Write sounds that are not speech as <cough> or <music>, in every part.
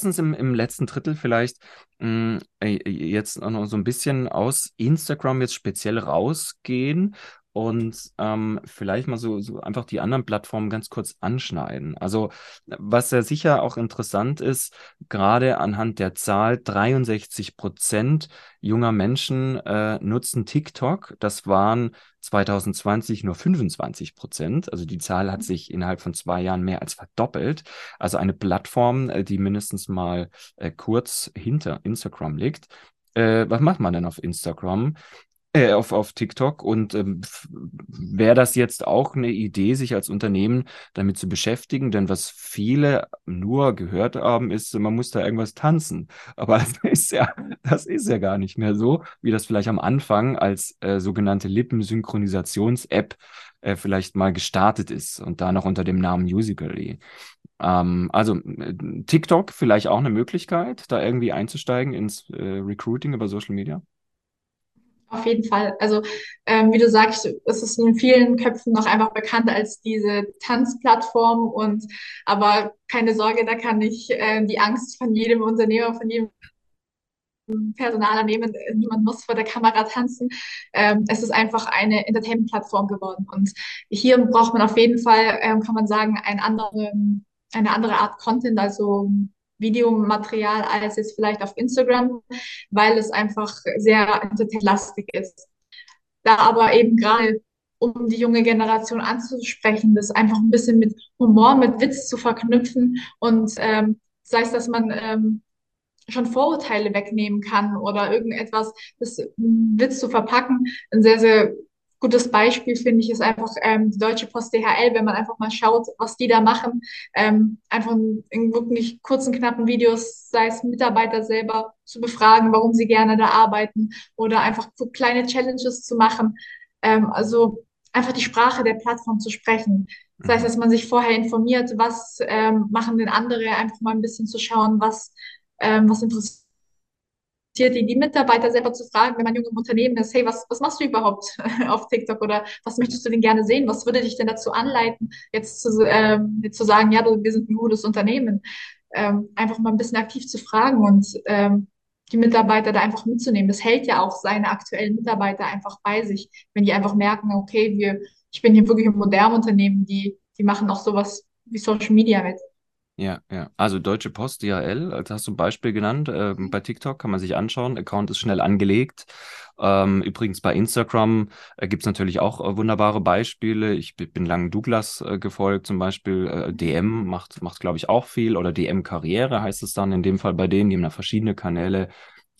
lass uns im, im letzten Drittel vielleicht mh, mm, äh, jetzt noch so ein bisschen aus Instagram jetzt speziell rausgehen und ähm, vielleicht mal so, so einfach die anderen Plattformen ganz kurz anschneiden. Also was ja sicher auch interessant ist, gerade anhand der Zahl, 63 Prozent junger Menschen äh, nutzen TikTok. Das waren 2020 nur 25 Prozent. Also die Zahl hat sich innerhalb von zwei Jahren mehr als verdoppelt. Also eine Plattform, äh, die mindestens mal äh, kurz hinter Instagram liegt. Äh, was macht man denn auf Instagram? Äh, auf, auf TikTok. Und ähm, wäre das jetzt auch eine Idee, sich als Unternehmen damit zu beschäftigen? Denn was viele nur gehört haben, ist, man muss da irgendwas tanzen. Aber <laughs> das ist ja, das ist ja gar nicht mehr so, wie das vielleicht am Anfang als äh, sogenannte Lippensynchronisations-App äh, vielleicht mal gestartet ist und da noch unter dem Namen Musically. Ähm, also äh, TikTok vielleicht auch eine Möglichkeit, da irgendwie einzusteigen ins äh, Recruiting über Social Media? Auf jeden Fall. Also, ähm, wie du sagst, es ist in vielen Köpfen noch einfach bekannt als diese Tanzplattform und aber keine Sorge, da kann ich äh, die Angst von jedem Unternehmer, von jedem Personaler nehmen. Niemand muss vor der Kamera tanzen. Ähm, es ist einfach eine Entertainment-Plattform geworden. Und hier braucht man auf jeden Fall, ähm, kann man sagen, einen anderen, eine andere Art Content, also Videomaterial als jetzt vielleicht auf Instagram, weil es einfach sehr entertainlastig ist. Da aber eben gerade um die junge Generation anzusprechen, das einfach ein bisschen mit Humor, mit Witz zu verknüpfen und ähm, sei es, dass man ähm, schon Vorurteile wegnehmen kann oder irgendetwas, das Witz zu verpacken, ein sehr, sehr gutes Beispiel, finde ich, ist einfach ähm, die Deutsche Post DHL, wenn man einfach mal schaut, was die da machen. Ähm, einfach in wirklich kurzen, knappen Videos, sei es Mitarbeiter selber zu befragen, warum sie gerne da arbeiten oder einfach so kleine Challenges zu machen. Ähm, also einfach die Sprache der Plattform zu sprechen. Das heißt, mhm. dass man sich vorher informiert, was ähm, machen denn andere, einfach mal ein bisschen zu schauen, was, ähm, was interessiert die, die Mitarbeiter selber zu fragen, wenn man jung im Unternehmen ist, hey, was, was machst du überhaupt <laughs> auf TikTok oder was möchtest du denn gerne sehen? Was würde dich denn dazu anleiten, jetzt zu, ähm, zu sagen, ja, du, wir sind ein gutes Unternehmen? Ähm, einfach mal ein bisschen aktiv zu fragen und ähm, die Mitarbeiter da einfach mitzunehmen. Das hält ja auch seine aktuellen Mitarbeiter einfach bei sich, wenn die einfach merken, okay, wir, ich bin hier wirklich ein modernes Unternehmen, die, die machen auch sowas wie Social Media mit. Ja, ja. Also Deutsche Post, DHL, als hast du ein Beispiel genannt. Ähm, bei TikTok kann man sich anschauen. Account ist schnell angelegt. Ähm, übrigens bei Instagram äh, gibt es natürlich auch äh, wunderbare Beispiele. Ich bin lang Douglas äh, gefolgt, zum Beispiel. Äh, DM macht, macht glaube ich, auch viel. Oder DM Karriere heißt es dann in dem Fall bei denen. Die haben da verschiedene Kanäle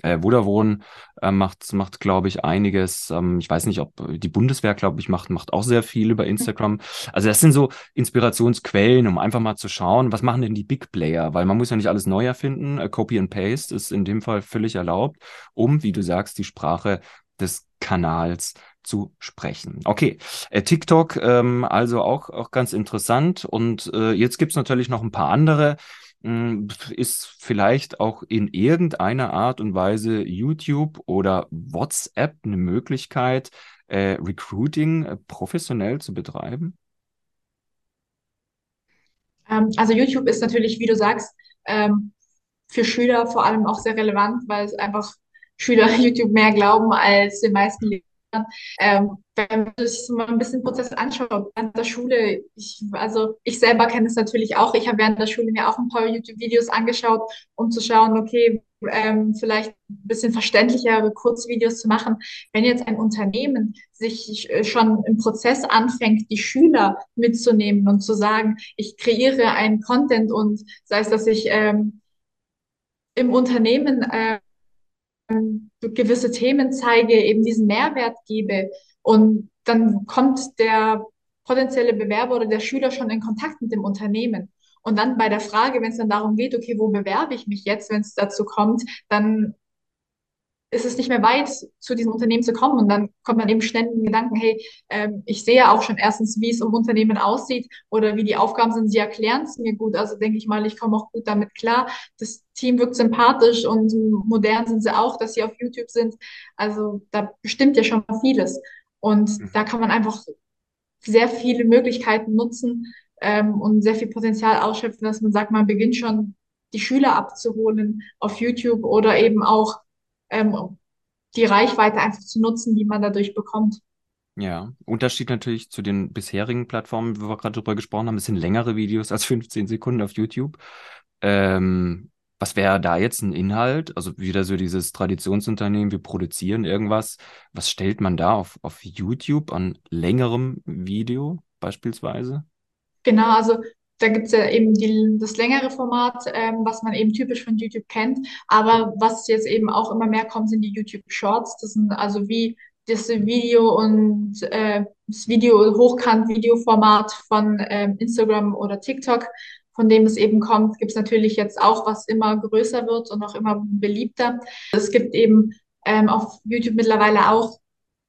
äh, Vodafone äh, macht, macht glaube ich, einiges. Ähm, ich weiß nicht, ob die Bundeswehr, glaube ich, macht, macht auch sehr viel über Instagram. Also das sind so Inspirationsquellen, um einfach mal zu schauen, was machen denn die Big Player? Weil man muss ja nicht alles neu erfinden. Äh, Copy and Paste ist in dem Fall völlig erlaubt, um, wie du sagst, die Sprache des Kanals zu sprechen. Okay, äh, TikTok ähm, also auch, auch ganz interessant. Und äh, jetzt gibt's natürlich noch ein paar andere. Hm, ist vielleicht auch in irgendeiner Art und Weise YouTube oder WhatsApp eine Möglichkeit, äh, Recruiting äh, professionell zu betreiben? Ähm, also YouTube ist natürlich, wie du sagst, ähm, für Schüler vor allem auch sehr relevant, weil es einfach Schüler <laughs> YouTube mehr glauben als den meisten ähm, wenn man sich mal ein bisschen Prozess anschaut, während der Schule, ich, also ich selber kenne es natürlich auch, ich habe während der Schule mir auch ein paar YouTube-Videos angeschaut, um zu schauen, okay, ähm, vielleicht ein bisschen verständlichere Kurzvideos zu machen. Wenn jetzt ein Unternehmen sich äh, schon im Prozess anfängt, die Schüler mitzunehmen und zu sagen, ich kreiere einen Content und sei es, dass ich ähm, im Unternehmen äh, gewisse Themen zeige, eben diesen Mehrwert gebe und dann kommt der potenzielle Bewerber oder der Schüler schon in Kontakt mit dem Unternehmen. Und dann bei der Frage, wenn es dann darum geht, okay, wo bewerbe ich mich jetzt, wenn es dazu kommt, dann ist es nicht mehr weit, zu diesem Unternehmen zu kommen. Und dann kommt man eben schnell in den Gedanken, hey, ähm, ich sehe ja auch schon erstens, wie es im Unternehmen aussieht oder wie die Aufgaben sind. Sie erklären es mir gut. Also denke ich mal, ich komme auch gut damit klar. Das Team wirkt sympathisch und modern sind sie auch, dass sie auf YouTube sind. Also da bestimmt ja schon vieles. Und mhm. da kann man einfach sehr viele Möglichkeiten nutzen ähm, und sehr viel Potenzial ausschöpfen, dass man sagt, man beginnt schon die Schüler abzuholen auf YouTube oder eben auch ähm, die Reichweite einfach zu nutzen, die man dadurch bekommt. Ja, Unterschied natürlich zu den bisherigen Plattformen, wo wir gerade drüber gesprochen haben, es sind längere Videos als <laughs> 15 Sekunden auf YouTube. Ähm, was wäre da jetzt ein Inhalt? Also wieder so dieses Traditionsunternehmen, wir produzieren irgendwas. Was stellt man da auf, auf YouTube an längerem Video beispielsweise? Genau, also da gibt es ja eben die, das längere Format, ähm, was man eben typisch von YouTube kennt. Aber was jetzt eben auch immer mehr kommt, sind die YouTube Shorts. Das sind also wie das Video und äh, das Video Hochkant-Videoformat von ähm, Instagram oder TikTok, von dem es eben kommt, gibt es natürlich jetzt auch, was immer größer wird und auch immer beliebter. Es gibt eben ähm, auf YouTube mittlerweile auch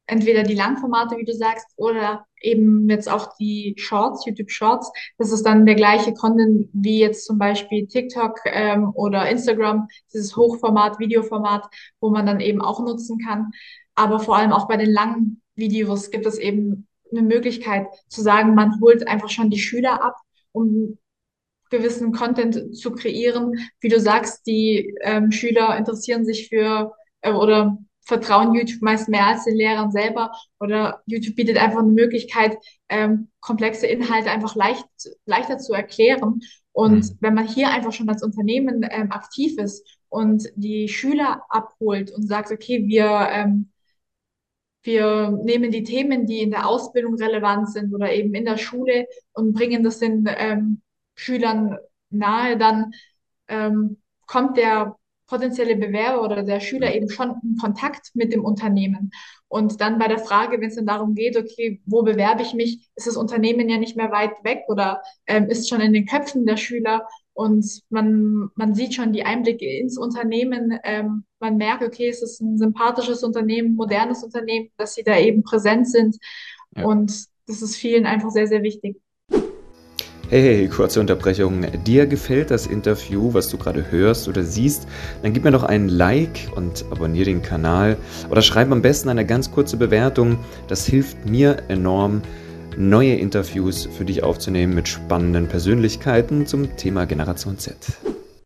entweder die Langformate, wie du sagst, oder eben jetzt auch die Shorts, YouTube Shorts. Das ist dann der gleiche Content wie jetzt zum Beispiel TikTok ähm, oder Instagram, dieses Hochformat, Videoformat, wo man dann eben auch nutzen kann. Aber vor allem auch bei den langen Videos gibt es eben eine Möglichkeit zu sagen, man holt einfach schon die Schüler ab, um gewissen Content zu kreieren. Wie du sagst, die ähm, Schüler interessieren sich für äh, oder vertrauen YouTube meist mehr als den Lehrern selber oder YouTube bietet einfach eine Möglichkeit, ähm, komplexe Inhalte einfach leicht, leichter zu erklären. Und mhm. wenn man hier einfach schon als Unternehmen ähm, aktiv ist und die Schüler abholt und sagt, okay, wir, ähm, wir nehmen die Themen, die in der Ausbildung relevant sind oder eben in der Schule und bringen das den ähm, Schülern nahe, dann ähm, kommt der potenzielle Bewerber oder der Schüler eben schon in Kontakt mit dem Unternehmen. Und dann bei der Frage, wenn es dann darum geht, okay, wo bewerbe ich mich, ist das Unternehmen ja nicht mehr weit weg oder ähm, ist schon in den Köpfen der Schüler und man, man sieht schon die Einblicke ins Unternehmen. Ähm, man merkt, okay, es ist ein sympathisches Unternehmen, modernes Unternehmen, dass sie da eben präsent sind. Ja. Und das ist vielen einfach sehr, sehr wichtig. Hey, kurze Unterbrechung. Dir gefällt das Interview, was du gerade hörst oder siehst, dann gib mir doch einen Like und abonniere den Kanal oder schreib am besten eine ganz kurze Bewertung. Das hilft mir enorm, neue Interviews für dich aufzunehmen mit spannenden Persönlichkeiten zum Thema Generation Z.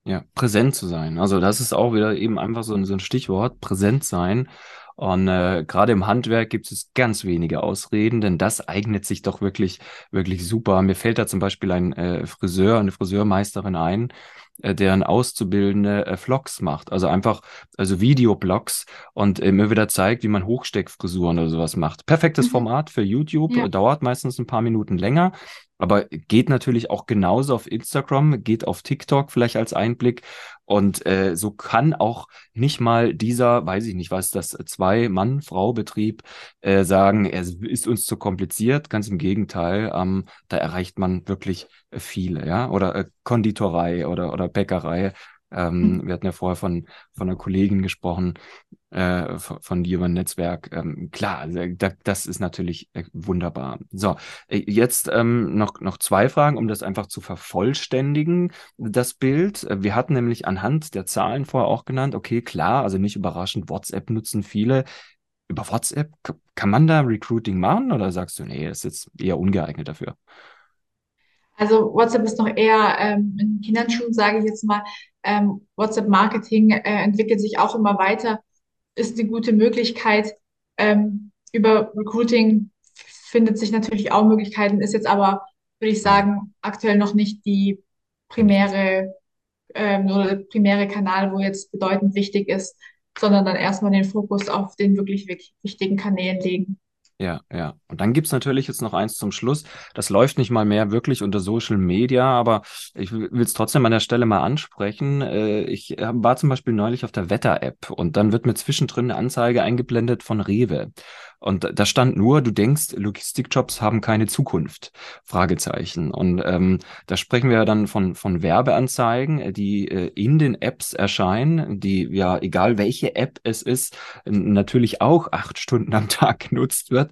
Ja, präsent zu sein. Also das ist auch wieder eben einfach so ein, so ein Stichwort, präsent sein. Und äh, gerade im Handwerk gibt es ganz wenige Ausreden, denn das eignet sich doch wirklich, wirklich super. Mir fällt da zum Beispiel ein äh, Friseur, eine Friseurmeisterin ein, äh, deren Auszubildende äh, Vlogs macht. Also einfach, also Videoblogs und äh, immer wieder zeigt, wie man Hochsteckfrisuren oder sowas macht. Perfektes mhm. Format für YouTube, ja. dauert meistens ein paar Minuten länger, aber geht natürlich auch genauso auf Instagram, geht auf TikTok vielleicht als Einblick. Und äh, so kann auch nicht mal dieser, weiß ich nicht, was das, Zwei-Mann-Frau-Betrieb äh, sagen, er ist uns zu kompliziert. Ganz im Gegenteil, ähm, da erreicht man wirklich viele, ja. Oder äh, Konditorei oder, oder Bäckerei. Ähm, mhm. Wir hatten ja vorher von, von einer Kollegin gesprochen, äh, von, von dir über ein Netzwerk. Ähm, klar, also, da, das ist natürlich äh, wunderbar. So, äh, jetzt ähm, noch, noch zwei Fragen, um das einfach zu vervollständigen, das Bild. Äh, wir hatten nämlich anhand der Zahlen vorher auch genannt, okay, klar, also nicht überraschend, WhatsApp nutzen viele. Über WhatsApp, kann man da Recruiting machen oder sagst du, nee, ist jetzt eher ungeeignet dafür? Also WhatsApp ist noch eher ähm, in Kinderschuhen, sage ich jetzt mal. Ähm, WhatsApp-Marketing äh, entwickelt sich auch immer weiter, ist eine gute Möglichkeit. Ähm, über Recruiting findet sich natürlich auch Möglichkeiten, ist jetzt aber, würde ich sagen, aktuell noch nicht die primäre ähm, oder der primäre Kanal, wo jetzt bedeutend wichtig ist, sondern dann erstmal den Fokus auf den wirklich wichtigen Kanälen legen. Ja, ja. Und dann gibt's natürlich jetzt noch eins zum Schluss. Das läuft nicht mal mehr wirklich unter Social Media, aber ich will es trotzdem an der Stelle mal ansprechen. Äh, ich war zum Beispiel neulich auf der Wetter-App und dann wird mir zwischendrin eine Anzeige eingeblendet von Rewe. Und da stand nur, du denkst, Logistikjobs haben keine Zukunft. Fragezeichen. Und ähm, da sprechen wir dann von, von Werbeanzeigen, die äh, in den Apps erscheinen, die ja, egal welche App es ist, natürlich auch acht Stunden am Tag <laughs> genutzt wird.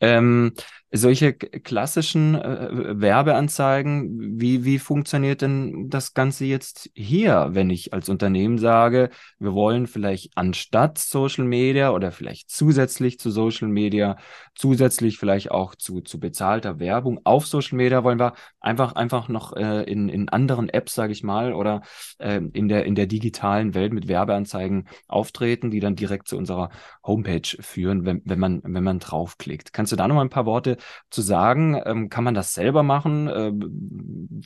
Ähm, solche klassischen äh, Werbeanzeigen, wie, wie funktioniert denn das Ganze jetzt hier, wenn ich als Unternehmen sage, wir wollen vielleicht anstatt Social Media oder vielleicht zusätzlich zu Social Media, zusätzlich vielleicht auch zu, zu bezahlter Werbung auf Social Media, wollen wir einfach, einfach noch äh, in, in anderen Apps, sage ich mal, oder äh, in, der, in der digitalen Welt mit Werbeanzeigen auftreten, die dann direkt zu unserer Homepage führen, wenn, wenn, man, wenn man draufklickt. Kannst du da noch mal ein paar Worte zu sagen? Ähm, kann man das selber machen? Ähm,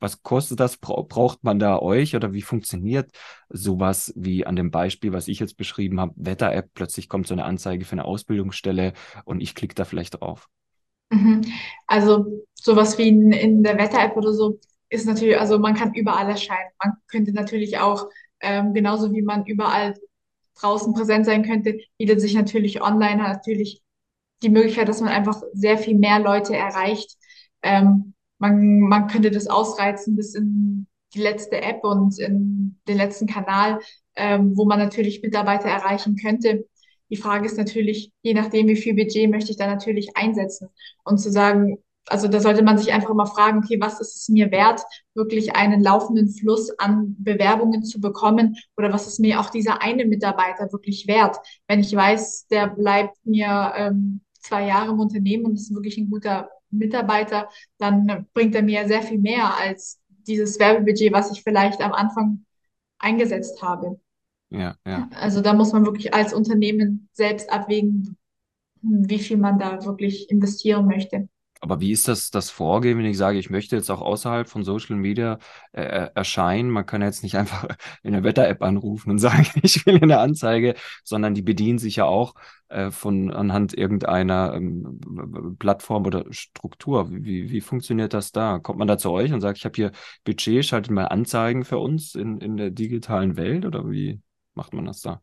was kostet das? Bra braucht man da euch oder wie funktioniert sowas wie an dem Beispiel, was ich jetzt beschrieben habe? Wetter-App, plötzlich kommt so eine Anzeige für eine Ausbildungsstelle und ich klicke da vielleicht drauf. Mhm. Also sowas wie in, in der Wetter-App oder so ist natürlich, also man kann überall erscheinen. Man könnte natürlich auch, ähm, genauso wie man überall draußen präsent sein könnte, bietet sich natürlich online natürlich die Möglichkeit, dass man einfach sehr viel mehr Leute erreicht. Ähm, man, man könnte das ausreizen bis in die letzte App und in den letzten Kanal, ähm, wo man natürlich Mitarbeiter erreichen könnte. Die Frage ist natürlich, je nachdem, wie viel Budget möchte ich da natürlich einsetzen und zu sagen, also da sollte man sich einfach mal fragen, okay, was ist es mir wert, wirklich einen laufenden Fluss an Bewerbungen zu bekommen oder was ist mir auch dieser eine Mitarbeiter wirklich wert, wenn ich weiß, der bleibt mir ähm, zwei Jahre im Unternehmen und ist wirklich ein guter Mitarbeiter, dann bringt er mir sehr viel mehr als dieses Werbebudget, was ich vielleicht am Anfang eingesetzt habe. Ja, ja. Also da muss man wirklich als Unternehmen selbst abwägen, wie viel man da wirklich investieren möchte. Aber wie ist das, das Vorgehen, wenn ich sage, ich möchte jetzt auch außerhalb von Social Media äh, äh erscheinen? Man kann jetzt nicht <laughs> einfach in der Wetter-App anrufen und <laughs> sagen, ich will eine Anzeige, sondern die bedienen sich ja auch äh, von anhand irgendeiner ähm, Plattform oder Struktur. Wie, wie funktioniert das da? Kommt man da zu euch und sagt, ich habe hier Budget, schaltet mal Anzeigen für uns in, in der digitalen Welt oder wie macht man das da?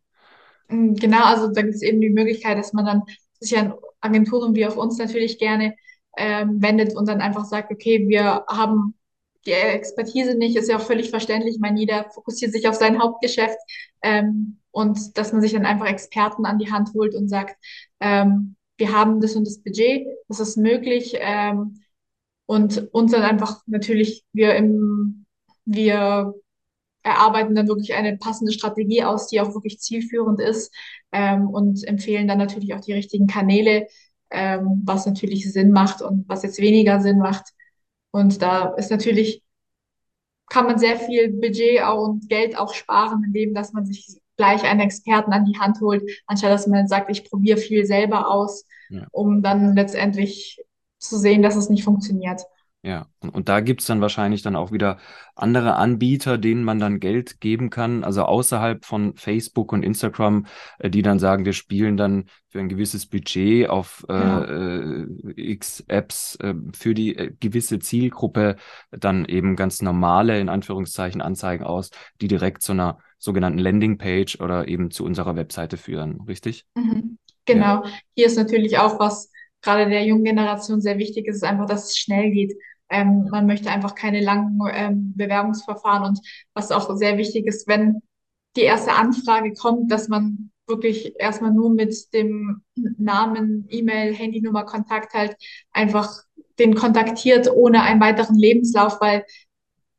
Genau, also da gibt es eben die Möglichkeit, dass man dann sich an Agenturen wie auch uns natürlich gerne ähm, wendet und dann einfach sagt, okay, wir haben die Expertise nicht, ist ja auch völlig verständlich. Ich meine, jeder fokussiert sich auf sein Hauptgeschäft ähm, und dass man sich dann einfach Experten an die Hand holt und sagt, ähm, wir haben das und das Budget, das ist möglich ähm, und uns dann einfach natürlich wir im wir erarbeiten dann wirklich eine passende Strategie aus, die auch wirklich zielführend ist ähm, und empfehlen dann natürlich auch die richtigen Kanäle, ähm, was natürlich Sinn macht und was jetzt weniger Sinn macht. Und da ist natürlich, kann man sehr viel Budget und Geld auch sparen, indem dass man sich gleich einen Experten an die Hand holt, anstatt dass man sagt, ich probiere viel selber aus, ja. um dann letztendlich zu sehen, dass es nicht funktioniert. Ja, und, und da gibt's dann wahrscheinlich dann auch wieder andere Anbieter, denen man dann Geld geben kann, also außerhalb von Facebook und Instagram, äh, die dann sagen, wir spielen dann für ein gewisses Budget auf äh, ja. äh, X Apps äh, für die äh, gewisse Zielgruppe dann eben ganz normale, in Anführungszeichen, Anzeigen aus, die direkt zu einer sogenannten Landingpage oder eben zu unserer Webseite führen, richtig? Mhm. Genau. Ja. Hier ist natürlich auch was gerade der jungen Generation sehr wichtig ist, ist einfach, dass es schnell geht. Ähm, man möchte einfach keine langen ähm, Bewerbungsverfahren und was auch sehr wichtig ist, wenn die erste Anfrage kommt, dass man wirklich erstmal nur mit dem Namen, E-Mail, Handynummer, Kontakt halt einfach den kontaktiert ohne einen weiteren Lebenslauf, weil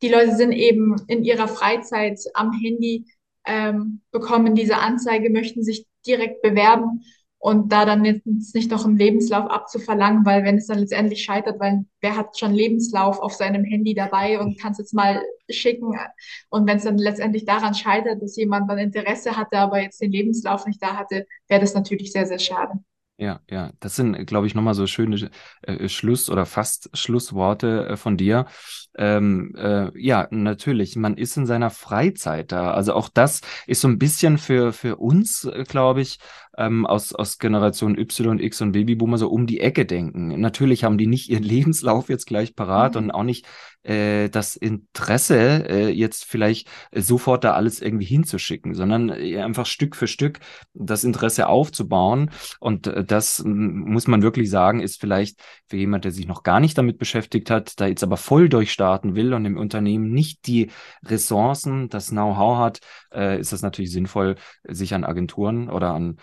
die Leute sind eben in ihrer Freizeit am Handy, ähm, bekommen diese Anzeige, möchten sich direkt bewerben und da dann jetzt nicht noch einen Lebenslauf abzuverlangen, weil wenn es dann letztendlich scheitert, weil wer hat schon Lebenslauf auf seinem Handy dabei und kann es jetzt mal schicken und wenn es dann letztendlich daran scheitert, dass jemand dann Interesse hatte, aber jetzt den Lebenslauf nicht da hatte, wäre das natürlich sehr, sehr schade. Ja, ja, das sind, glaube ich, nochmal so schöne äh, Schluss- oder fast Schlussworte äh, von dir. Ähm, äh, ja, natürlich, man ist in seiner Freizeit da. Also auch das ist so ein bisschen für, für uns, äh, glaube ich, ähm, aus, aus Generation Y, X und Babyboomer so um die Ecke denken. Natürlich haben die nicht ihren <laughs> Lebenslauf jetzt gleich parat mhm. und auch nicht äh, das Interesse, äh, jetzt vielleicht sofort da alles irgendwie hinzuschicken, sondern äh, einfach Stück für Stück das Interesse aufzubauen. Und äh, das muss man wirklich sagen, ist vielleicht für jemand, der sich noch gar nicht damit beschäftigt hat, da jetzt aber voll durchstarten will und im Unternehmen nicht die Ressourcen, das Know-how hat, äh, ist das natürlich sinnvoll, sich an Agenturen oder an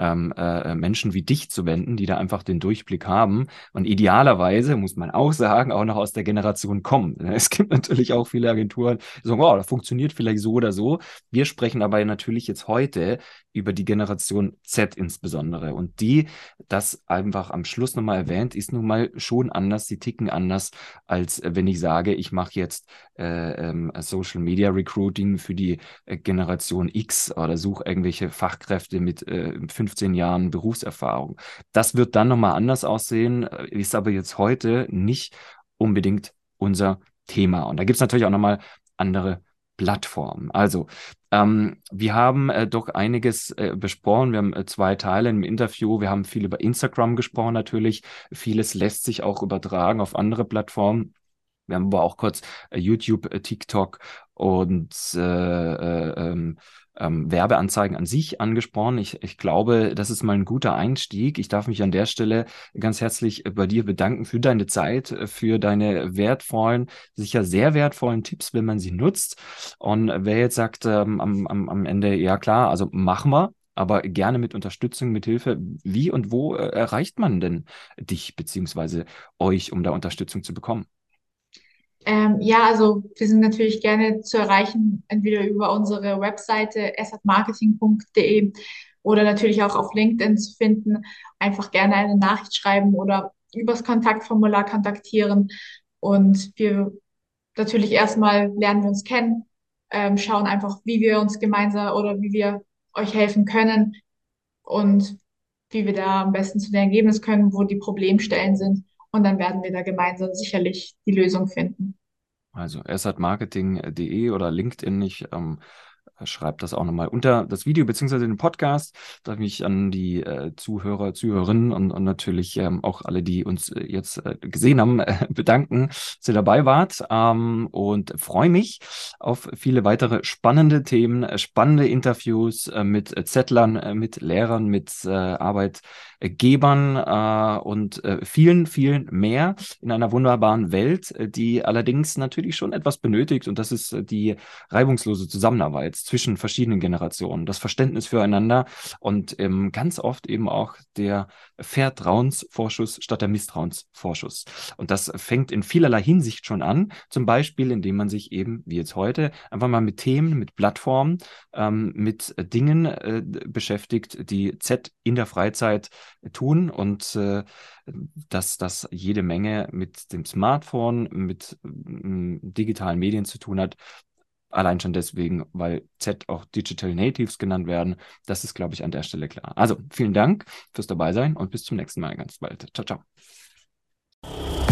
ähm, äh, Menschen wie dich zu wenden, die da einfach den Durchblick haben und idealerweise, muss man auch sagen, auch noch aus der Generation kommen. <laughs> Es gibt natürlich auch viele Agenturen, die sagen, wow, das funktioniert vielleicht so oder so. Wir sprechen aber natürlich jetzt heute über die Generation Z insbesondere. Und die, das einfach am Schluss nochmal erwähnt, ist nun mal schon anders, die ticken anders, als wenn ich sage, ich mache jetzt äh, ähm, Social Media Recruiting für die äh, Generation X oder suche irgendwelche Fachkräfte mit äh, 15 Jahren Berufserfahrung. Das wird dann nochmal anders aussehen, äh, ist aber jetzt heute nicht unbedingt unser Thema. Und da gibt es natürlich auch nochmal andere Plattformen. Also, ähm, wir haben äh, doch einiges äh, besprochen. Wir haben äh, zwei Teile im Interview. Wir haben viel über Instagram gesprochen natürlich. Vieles lässt sich auch übertragen auf andere Plattformen. Wir haben aber auch kurz äh, YouTube, äh, TikTok und äh, äh, ähm, ähm, Werbeanzeigen an sich angesprochen. Ich, ich glaube, das ist mal ein guter Einstieg. Ich darf mich an der Stelle ganz herzlich bei dir bedanken für deine Zeit, für deine wertvollen, sicher sehr wertvollen Tipps, wenn man sie nutzt. Und wer jetzt sagt ähm, am, am, am Ende, ja klar, also machen wir, aber gerne mit Unterstützung, mit Hilfe. Wie und wo äh, erreicht man denn dich beziehungsweise euch, um da Unterstützung zu bekommen? Ähm, ja, also wir sind natürlich gerne zu erreichen, entweder über unsere Webseite assetmarketing.de oder natürlich auch auf LinkedIn zu finden. Einfach gerne eine Nachricht schreiben oder übers Kontaktformular kontaktieren. Und wir natürlich erstmal lernen wir uns kennen, ähm, schauen einfach, wie wir uns gemeinsam oder wie wir euch helfen können und wie wir da am besten zu dem Ergebnis können, wo die Problemstellen sind. Und dann werden wir da gemeinsam sicherlich die Lösung finden. Also ersatmarketing.de oder LinkedIn. Ich ähm, schreibt das auch nochmal unter das Video beziehungsweise den Podcast. Darf mich an die äh, Zuhörer, Zuhörerinnen und, und natürlich ähm, auch alle, die uns äh, jetzt äh, gesehen haben, äh, <laughs> bedanken, dass ihr dabei wart ähm, und freue mich auf viele weitere spannende Themen, äh, spannende Interviews äh, mit Zettlern, mit Lehrern, mit Arbeitgebern und vielen, vielen mehr in einer wunderbaren Welt, die allerdings natürlich schon etwas benötigt und das ist die reibungslose Zusammenarbeit zwischen verschiedenen Generationen, das Verständnis füreinander und ähm, ganz oft eben auch der Vertrauensvorschuss statt der Misstrauensvorschuss. Und das fängt in vielerlei Hinsicht schon an, zum Beispiel indem man sich eben, wie jetzt heute, einfach mal mit Themen, mit Plattformen, ähm, mit Dingen äh, beschäftigt, die Z in der Freizeit tun und äh, dass das jede Menge mit dem Smartphone, mit äh, digitalen Medien zu tun hat, Allein schon deswegen, weil Z auch Digital Natives genannt werden. Das ist, glaube ich, an der Stelle klar. Also vielen Dank fürs Dabeisein und bis zum nächsten Mal ganz bald. Ciao, ciao.